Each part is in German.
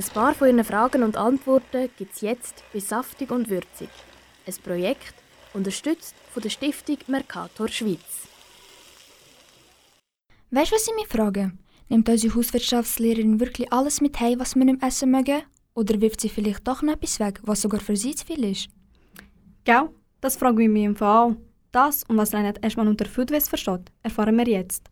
Ein paar von Ihren Fragen und Antworten gibt es jetzt bei Saftig und Würzig. Ein Projekt, unterstützt von der Stiftung Mercator Schweiz. Weißt du, was ich mich frage? Nimmt unsere Hauswirtschaftslehrerin wirklich alles mit heim, was wir nicht essen mögen? Oder wirft sie vielleicht doch noch etwas weg, was sogar für sie zu viel ist? Gell? Das frage ich mich im Fall. Das und was Lennart erstmal unter Foodwaste versteht, erfahren wir jetzt.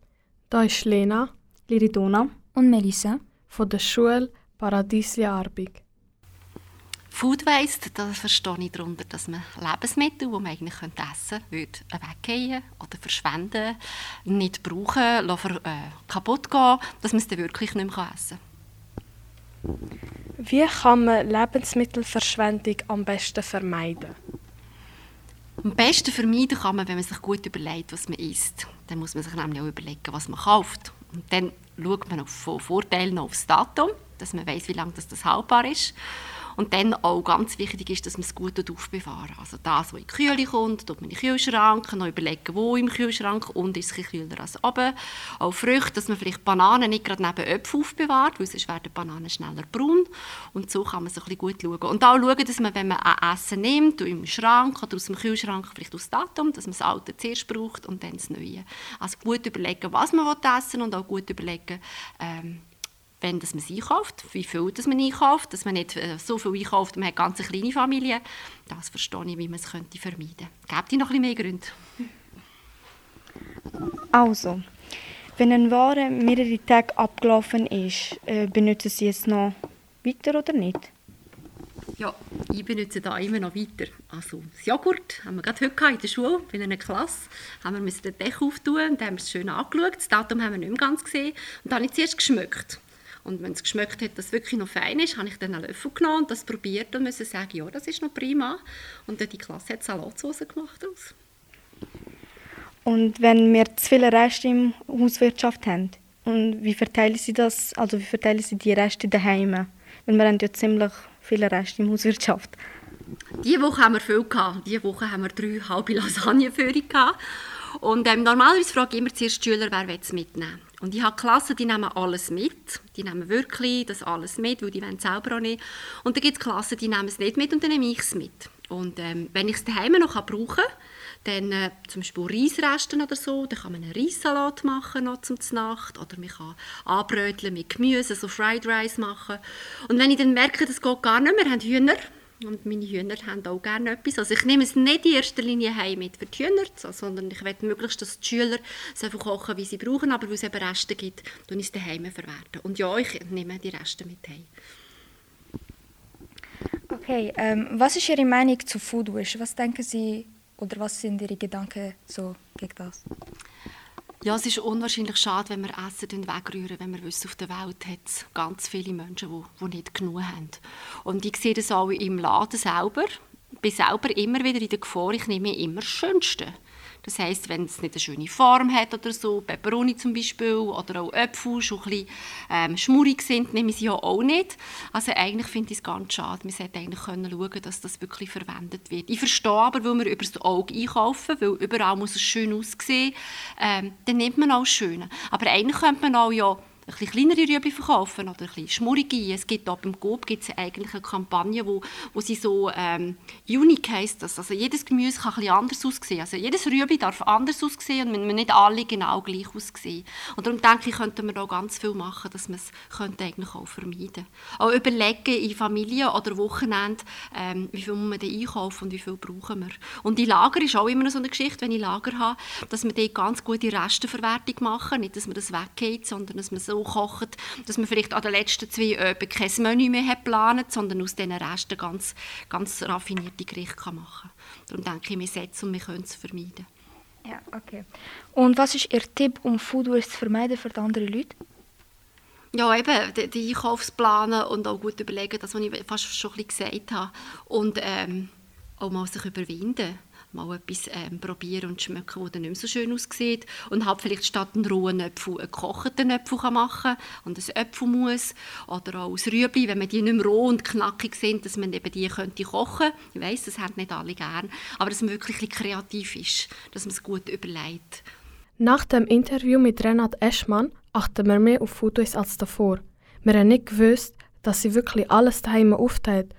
Da ist Lena Liridona Und Melissa? von der Schule Paradisia Arbig. Food Waste, da verstehe ich darunter, dass man Lebensmittel, die man eigentlich könnte essen könnte, weggehen oder verschwenden, nicht brauchen, lassen, äh, kaputt gehen, dass man es dann wirklich nicht mehr essen Wie kann man Lebensmittelverschwendung am besten vermeiden? Am besten vermeiden kann man, wenn man sich gut überlegt, was man isst. Dann muss man sich nämlich auch überlegen, was man kauft. Und dann schaut man auf von Vorteilen noch aufs Datum, dass man weiß, wie lange das, das haltbar ist. Und dann auch ganz wichtig ist, dass man es gut aufbewahren Also das, was in die Kühle kommt, tut man in den Kühlschrank, noch überlegen, wo im Kühlschrank und ist es kühler als oben. Auch Früchte, dass man vielleicht Bananen nicht gerade neben Äpfeln aufbewahrt, weil sonst werden Bananen schneller braun. Und so kann man so ein bisschen gut schauen. Und auch schauen, dass man, wenn man ein Essen nimmt, im Schrank oder aus dem Kühlschrank, vielleicht aus Datum, dass man das Alte zuerst braucht und dann das Neue. Also gut überlegen, was man essen will und auch gut überlegen, ähm, wenn das man es einkauft, wie viel das man einkauft, dass man nicht äh, so viel einkauft, man hat eine ganz kleine Familie. Das verstehe ich, wie man es könnte vermeiden könnte. Gebt ihr noch ein bisschen mehr Gründe? Also, wenn eine Ware mehrere Tage abgelaufen ist, äh, benutzen Sie es noch weiter oder nicht? Ja, ich benutze da immer noch weiter. Also das Joghurt haben wir gerade heute in der Schule, in einer Klasse, haben wir den Deckel auftun und haben wir es schön angeschaut. Das Datum haben wir nicht mehr ganz gesehen und dann habe ich zuerst geschmückt. Und wenn es geschmeckt hat, dass es wirklich noch fein ist, habe ich dann einen Löffel genommen und das probiert und musste sagen, ja, das ist noch prima. Und dann die Klasse hat Salatsauce gemacht aus. Und wenn wir zu viele Reste im Hauswirtschaft haben, und wie verteilen Sie das, also wie verteilen Sie die Reste daheim? Weil wir haben ja ziemlich viele Reste im Hauswirtschaft. Diese Woche haben wir viel gehabt. Diese Woche haben wir drei halbe Lasagne für gehabt. Und ähm, normalerweise frage ich immer zuerst die Schüler, wer es mitnehmen Und ich habe Klassen, die nehmen alles mit. Die nehmen wirklich das alles mit, weil die wollen selber auch nicht. Und dann gibt es Klassen, die nehmen es nicht mit und dann nehme ich es mit. Und ähm, wenn ich es daheim noch brauchen kann, dann äh, zum Beispiel Reisresten oder so, dann kann man einen Reissalat machen noch zum Nacht oder man kann anbröteln mit Gemüse, so Fried Rice machen. Und wenn ich dann merke, das geht gar nicht mehr, haben Hühner, und meine Hühner haben auch gerne etwas. Also ich nehme es nicht in erster Linie heim mit für die Hühner, sondern ich will möglichst, dass die Schüler so viel kochen, wie sie brauchen, aber weil es eben Reste gibt, tue ich es daheim verwerten. Und ja, ich nehme die Reste mit heim. Okay, ähm, was ist Ihre Meinung zu Food Waste? Was denken Sie oder was sind Ihre Gedanken so gegen das? Ja, es ist unwahrscheinlich schade, wenn wir Essen wegrühren, wenn wir wissen, auf der Welt hat es ganz viele Menschen, die, die nicht genug haben. Und ich sehe das auch im Laden selber. Ich bin selber immer wieder in der Gefahr, ich nehme immer das Schönste. Das heisst, wenn es nicht eine schöne Form hat oder so, Peperoni zum Beispiel oder auch Äpfel schon ein bisschen ähm, schmurig sind, nehme ich sie ja auch nicht. Also eigentlich finde ich es ganz schade. Man sollte eigentlich können schauen, dass das wirklich verwendet wird. Ich verstehe aber, weil wir über das Auge einkaufen, weil überall muss es schön aussehen, ähm, dann nimmt man auch schöne. Aber eigentlich könnte man auch ja ein bisschen kleinere Rüebli verkaufen oder ein bisschen schmurige. Es gibt auch beim Coop gibt's eigentlich eine Kampagne, wo, wo sie so ähm, unique heisst das. Also jedes Gemüse kann ein bisschen anders aussehen. Also jedes Rüebli darf anders aussehen und wir nicht alle genau gleich aussehen. Und darum denke ich, könnten wir auch ganz viel machen, dass man es eigentlich auch vermeiden Auch überlegen in Familien oder Wochenende, ähm, wie viel muss man einkaufen und wie viel brauchen wir. Und die Lager ist auch immer so eine Geschichte, wenn ich Lager habe, dass wir dort ganz gute Resteverwertung machen. Nicht, dass man das weggeht, sondern dass man so so kocht, dass man vielleicht an den letzten zwei Öben kein Menü mehr hat geplant, sondern aus diesen Resten ganz, ganz raffinierte Gerichte machen kann. Darum denke ich, wir setzen und wir können es vermeiden. Ja, okay. Und was ist Ihr Tipp, um Food Waste zu vermeiden für andere Leute? Ja, eben, die, die Einkaufsplanen und auch gut überlegen, das, was ich fast schon ein bisschen gesagt habe. Und ähm, auch mal sich überwinden mal etwas ähm, probieren und schmecken, das dann nicht mehr so schön aussieht. Und halt vielleicht statt einen rohen Äpfel einen gekochten Äpfel machen und ein Äpfelmus. Oder auch aus Rüebli, wenn man die nicht mehr roh und knackig sind, dass man eben die könnte kochen Ich weiss, das haben nicht alle gern. Aber dass man wirklich ein kreativ ist, dass man es gut überlegt. Nach dem Interview mit Renat Eschmann achten wir mehr auf Fotos als davor. Wir haben nicht gewusst, dass sie wirklich alles daheim aufteilt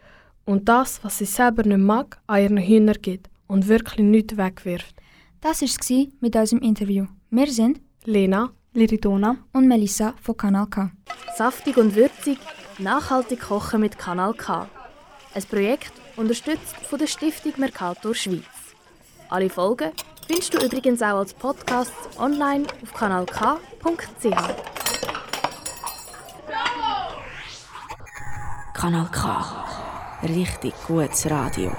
und das, was sie selber nicht mag, an ihren Hühner gibt und wirklich nichts wegwirft. Das war es mit unserem Interview. Wir sind Lena, Liridona und Melissa von Kanal K. Saftig und würzig, nachhaltig kochen mit Kanal K. Ein Projekt unterstützt von der Stiftung Mercator Schweiz. Alle Folgen findest du übrigens auch als Podcast online auf kanalk.ch. Kanal K. Richtig gutes Radio.